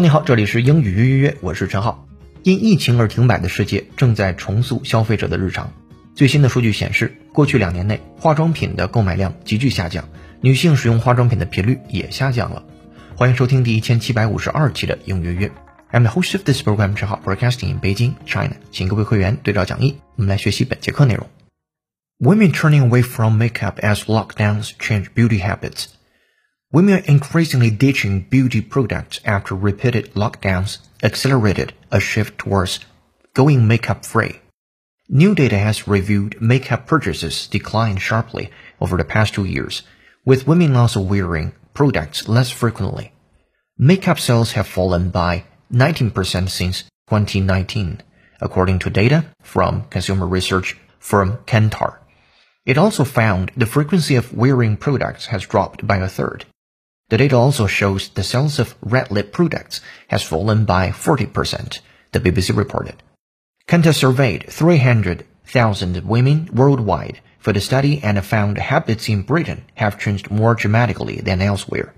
你好，这里是英语约约约，我是陈浩。因疫情而停摆的世界正在重塑消费者的日常。最新的数据显示，过去两年内化妆品的购买量急剧下降，女性使用化妆品的频率也下降了。欢迎收听第一千七百五十二期的英语约约。I'm the host of this program，陈浩，broadcasting in Beijing, China。请各位会员对照讲义，我们来学习本节课内容。Women turning away from makeup as lockdowns change beauty habits. Women are increasingly ditching beauty products after repeated lockdowns accelerated a shift towards going makeup free. New data has revealed makeup purchases declined sharply over the past two years, with women also wearing products less frequently. Makeup sales have fallen by 19% since 2019, according to data from consumer research firm Kantar. It also found the frequency of wearing products has dropped by a third. The data also shows the sales of red lip products has fallen by 40%, the BBC reported. Kantar surveyed 300,000 women worldwide for the study and found habits in Britain have changed more dramatically than elsewhere.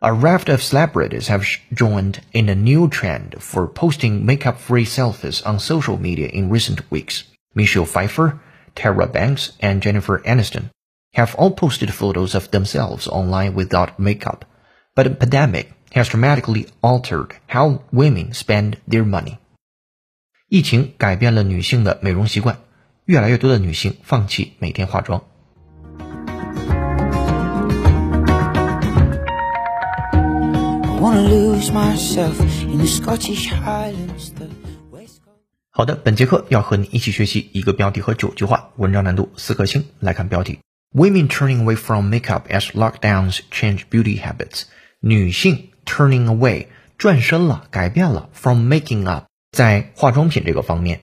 A raft of celebrities have joined in a new trend for posting makeup-free selfies on social media in recent weeks. Michelle Pfeiffer, Tara Banks, and Jennifer Aniston have all posted photos of themselves online without makeup, but the pandemic has dramatically altered how women spend their money. 疫情改变了女性的美容习惯，越来越多的女性放弃每天化妆。好的，本节课要和你一起学习一个标题和九句话，文章难度四颗星。来看标题。Women turning away from makeup as lockdowns change beauty habits。女性 turning away 转身了，改变了 from making up 在化妆品这个方面。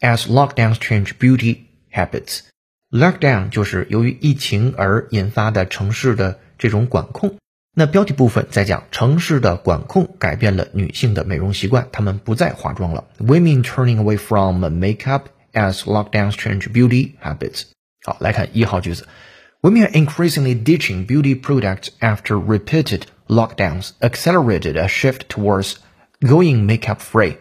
As lockdowns change beauty habits。Lockdown 就是由于疫情而引发的城市的这种管控。那标题部分在讲城市的管控改变了女性的美容习惯，她们不再化妆了。Women turning away from makeup as lockdowns change beauty habits。好，来看一号句子。 Women are increasingly ditching beauty products after repeated lockdowns accelerated a shift towards going makeup free.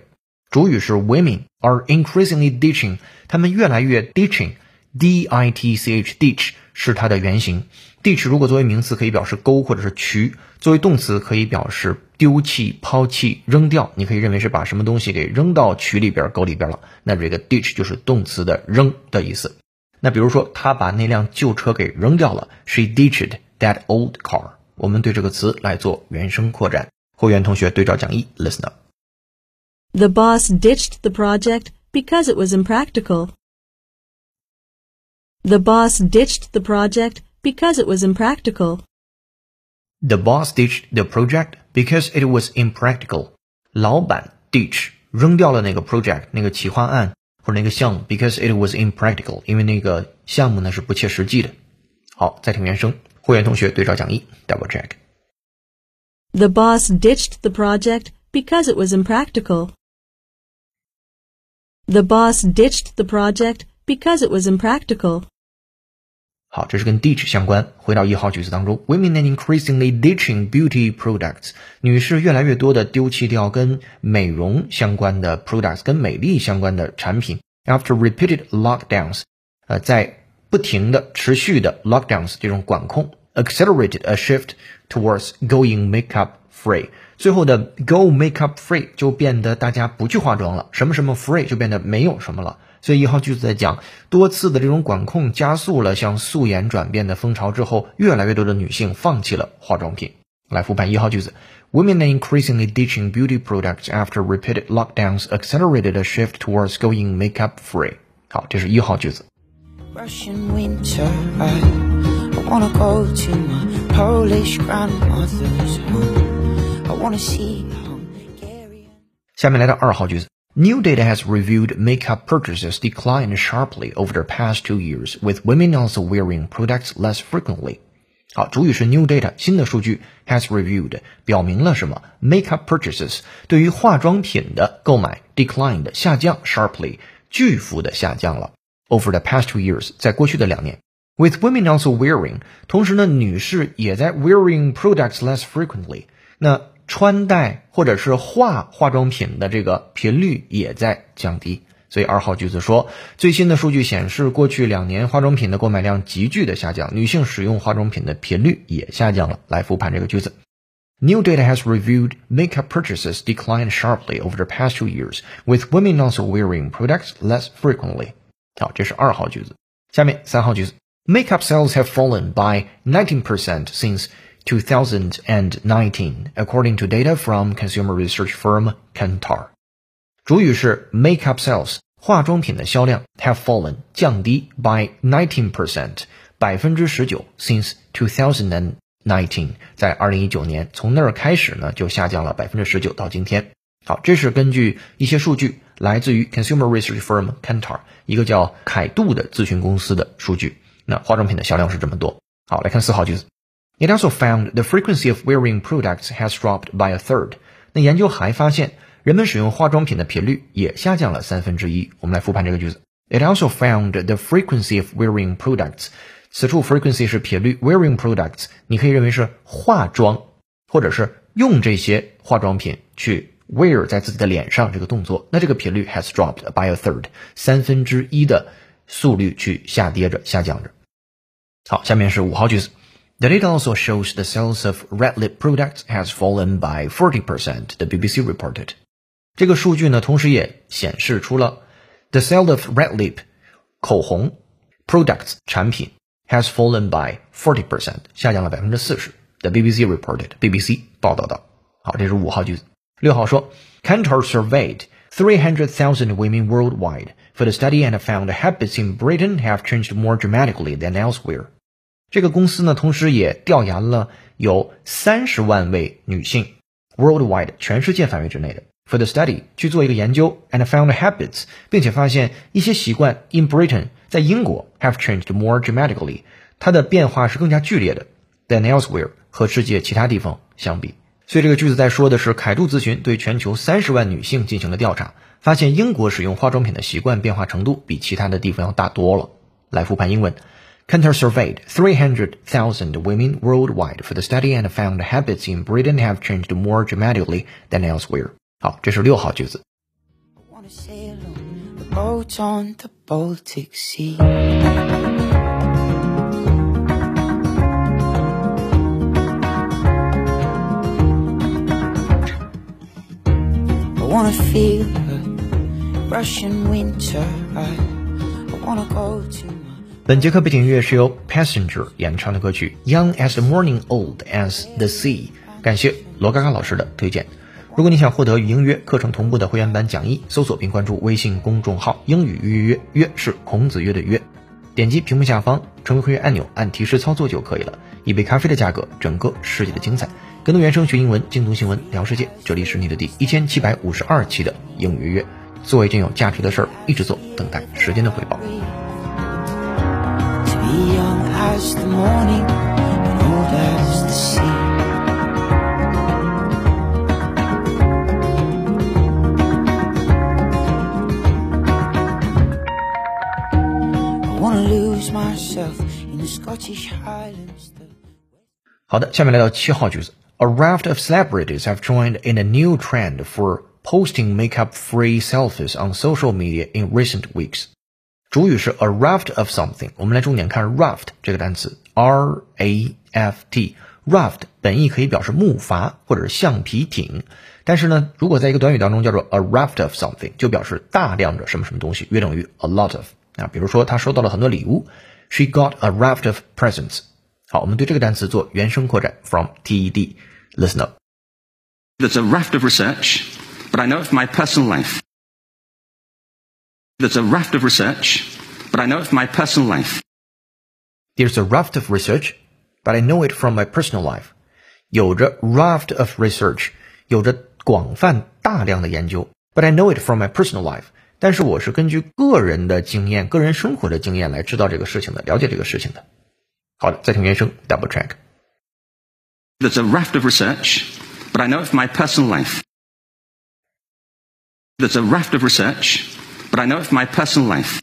主语是 women are increasingly ditching，他们越来越 ditching，d i t c h ditch 是它的原型。ditch 如果作为名词可以表示沟或者是渠，作为动词可以表示丢弃、抛弃、扔掉。你可以认为是把什么东西给扔到渠里边、沟里边了。那这个 ditch 就是动词的扔的意思。那比如说，他把那辆旧车给扔掉了。She ditched that old car。我们对这个词来做原声扩展。会员同学对照讲义，listen up。The boss ditched the project because it was impractical. The boss ditched the project because it was impractical. The boss ditched the project because it was impractical. 老板 ditch 扔掉了那个 project 那个企划案 或者那个项目，because it was impractical，因为那个项目呢是不切实际的。好，再听原声，会员同学对照讲义，double check。The boss ditched the project because it was impractical. The boss ditched the project because it was impractical. 好，这是跟 ditch 相关。回到一号句子当中，Women are increasingly ditching beauty products。女士越来越多的丢弃掉跟美容相关的 products，跟美丽相关的产品。After repeated lockdowns，呃，在不停的、持续的 lockdowns 这种管控，accelerated a shift towards going makeup free。最后的 go makeup free 就变得大家不去化妆了，什么什么 free 就变得没有什么了。所以一号句子在讲多次的这种管控加速了向素颜转变的风潮之后，越来越多的女性放弃了化妆品。来复盘一号句子：Women are increasingly ditching beauty products after repeated lockdowns accelerated a shift towards going makeup free。好，这是一号句子。下面来到二号句子。New data has revealed makeup purchases declined sharply over the past two years, with women also wearing products less frequently. 好，主语是 new data，新的数据 has reviewed 表明了什么？Makeup purchases 对于化妆品的购买 declined 下降 sharply 巨幅的下降了。Over the past two years，在过去的两年，with women also wearing，同时呢，女士也在 wearing products less frequently。那 穿戴或者是化化妆品的这个频率也在降低。所以二号句子说，最新的数据显示，过去两年化妆品的购买量急剧的下降，女性使用化妆品的频率也下降了。来复盘这个句子。New data has revealed makeup purchases declined sharply over the past two years, with women also wearing products less frequently. 好，这是二号句子。下面三号句子，Makeup sales have fallen by 19% since 2019, according to data from consumer research firm Kantar. 主语是 makeup sales，化妆品的销量 have fallen 降低 by nineteen percent 百分之十九 since two thousand and nineteen 在二零一九年从那儿开始呢就下降了百分之十九到今天。好，这是根据一些数据来自于 consumer research firm Kantar 一个叫凯度的咨询公司的数据。那化妆品的销量是这么多。好，来看四号句子。It also found the frequency of wearing products has dropped by a third。那研究还发现。人们使用化妆品的频率也下降了三分之一。我们来复盘这个句子。It also found the frequency of wearing products。此处 frequency 是频率，wearing products 你可以认为是化妆，或者是用这些化妆品去 wear 在自己的脸上这个动作。那这个频率 has dropped by a third，三分之一的速率去下跌着、下降着。好，下面是五号句子。The data also shows the sales of red lip products has fallen by 40%, the BBC reported. 这个数据呢，同时也显示出了 the sale of red lip 口红 products 产品 has fallen by forty percent 下降了百分之四十。The BBC reported BBC 报道的。好，这是五号句子。六号说，Kantar surveyed three hundred thousand women worldwide for the study and found habits in Britain have changed more dramatically than elsewhere。 这个公司呢，同时也调研了有三十万位女性 worldwide 全世界范围之内的。for the study 去做一个研究，and found habits，并且发现一些习惯 in Britain 在英国 have changed more dramatically，它的变化是更加剧烈的 than elsewhere 和世界其他地方相比。所以这个句子在说的是凯度咨询对全球三十万女性进行了调查，发现英国使用化妆品的习惯变化程度比其他的地方要大多了。来复盘英文。Kantar surveyed 300,000 women worldwide for the study and found habits in Britain have changed more dramatically than elsewhere. 好，这是六号句子。 本节课背景音乐是由 Passenger 演唱的歌曲《Young as the Morning, Old as the Sea》，感谢罗嘎嘎老师的推荐。如果你想获得与英约课程同步的会员版讲义，搜索并关注微信公众号“英语约约约”，是孔子约的约。点击屏幕下方成为会员按钮，按提示操作就可以了。一杯咖啡的价格，整个世界的精彩。更多原声学英文，精读新闻聊世界。这里是你的第一千七百五十二期的英语约约。做一件有价值的事儿，一直做，等待时间的回报。好的，下面来到七号句子。A raft of celebrities have joined in a new trend for posting makeup-free selfies on social media in recent weeks. 主语是 a raft of something，我们来重点看 raft 这个单词，r a f t。raft 本意可以表示木筏或者是橡皮艇，但是呢，如果在一个短语当中叫做 a raft of something，就表示大量的什么什么东西，约等于 a lot of。啊，比如说他收到了很多礼物，She got a raft of presents。好，我们对这个单词做原声扩展，from TED。Listen up. There's a raft of research, but I know it from my personal life. There's a raft of research, but I know it from my personal life. There's a raft of research, but I know it from my personal life. 有着 raft of research，有着广泛大量的研究，but I know it from my personal life。但是我是根据个人的经验、个人生活的经验来知道这个事情的，了解这个事情的。好的，再听原声，double check。There's a raft of research, but I know it from my personal life. There's a raft of research, but I know it from my personal life.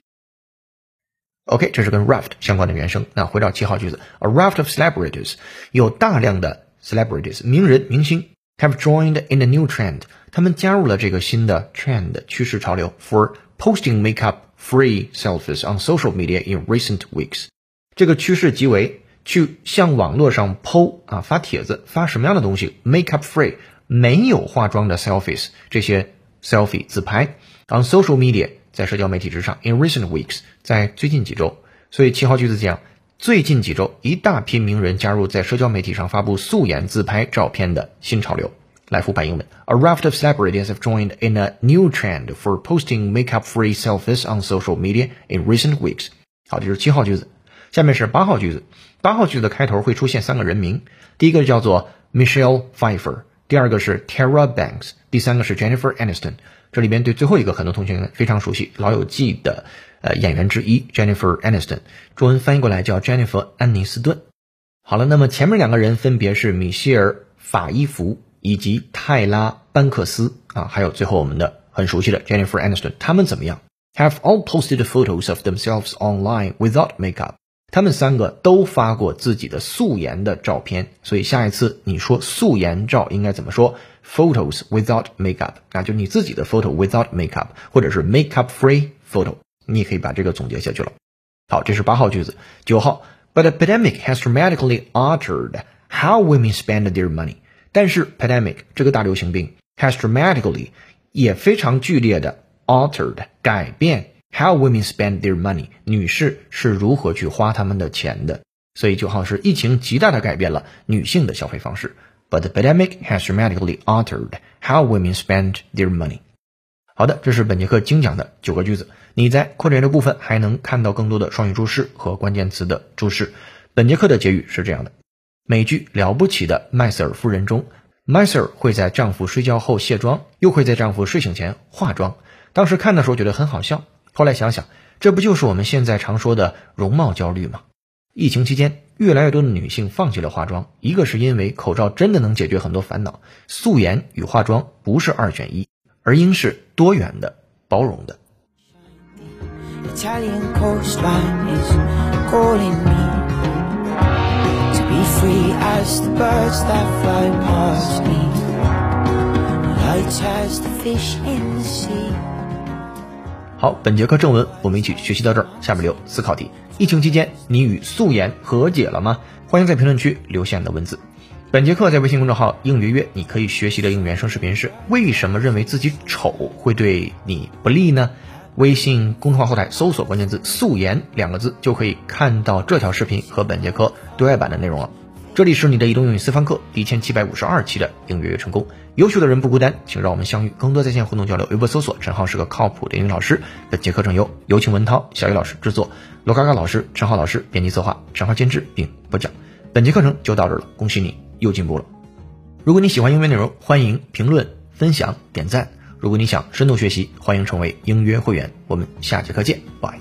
OK，这是跟 raft 相关的原声。那回到七号句子，a raft of celebrities 有大量的 celebrities 名人明星 have joined in a new trend，他们加入了这个新的 trend 趋势潮流，for posting makeup free selfies on social media in recent weeks。这个趋势即为去向网络上 PO 啊发帖子，发什么样的东西？makeup free 没有化妆的 selfies，这些 selfie 自拍 On social media 在社交媒体之上，in recent weeks 在最近几周。所以七号句子讲，最近几周一大批名人加入在社交媒体上发布素颜自拍照片的新潮流。来复盘英文，A raft of celebrities have joined in a new trend for posting makeup-free selfies on social media in recent weeks。好，这是七号句子。下面是八号句子。八号句子的开头会出现三个人名，第一个叫做 Michelle Pfeiffer，第二个是 Tara Banks，第三个是 Jennifer Aniston。这里边对最后一个很多同学非常熟悉，《老友记》的呃演员之一 Jennifer Aniston，中文翻译过来叫 Jennifer 安妮斯顿。好了，那么前面两个人分别是米歇尔法伊福。以及泰拉·班克斯啊，还有最后我们的很熟悉的 Jennifer Aniston，他们怎么样？Have all posted photos of themselves online without makeup。他们三个都发过自己的素颜的照片，所以下一次你说素颜照应该怎么说？Photos without makeup，啊，就你自己的 photo without makeup，或者是 makeup free photo，你也可以把这个总结下去了。好，这是八号句子。九号，But the pandemic has dramatically altered how women spend their money。但是 pandemic 这个大流行病 has dramatically 也非常剧烈的 altered 改变 how women spend their money 女士是如何去花他们的钱的。所以九号是疫情极大的改变了女性的消费方式。But the pandemic has dramatically altered how women spend their money。好的，这是本节课精讲的九个句子。你在扩展的部分还能看到更多的双语注释和关键词的注释。本节课的结语是这样的。美剧《了不起的麦瑟尔夫人》中，麦瑟尔会在丈夫睡觉后卸妆，又会在丈夫睡醒前化妆。当时看的时候觉得很好笑，后来想想，这不就是我们现在常说的容貌焦虑吗？疫情期间，越来越多的女性放弃了化妆，一个是因为口罩真的能解决很多烦恼，素颜与化妆不是二选一，而应是多元的、包容的。好，本节课正文我们一起学习到这儿。下面留思考题：疫情期间你与素颜和解了吗？欢迎在评论区留下你的文字。本节课在微信公众号“应约约”，你可以学习的应原声视频是：为什么认为自己丑会对你不利呢？微信公众号后台搜索关键字“素颜”两个字，就可以看到这条视频和本节课对外版的内容了。这里是你的移动英语私房课第一千七百五十二期的应约约成功。优秀的人不孤单，请让我们相遇，更多在线互动交流。微博搜索陈浩是个靠谱的英语老师。本节课程由有请文涛、小雨老师制作，罗嘎嘎老师、陈浩老师编辑策划，陈浩监制并播讲。本节课程就到这了，恭喜你又进步了。如果你喜欢音乐内容，欢迎评论、分享、点赞。如果你想深度学习，欢迎成为音约会员。我们下节课见，拜。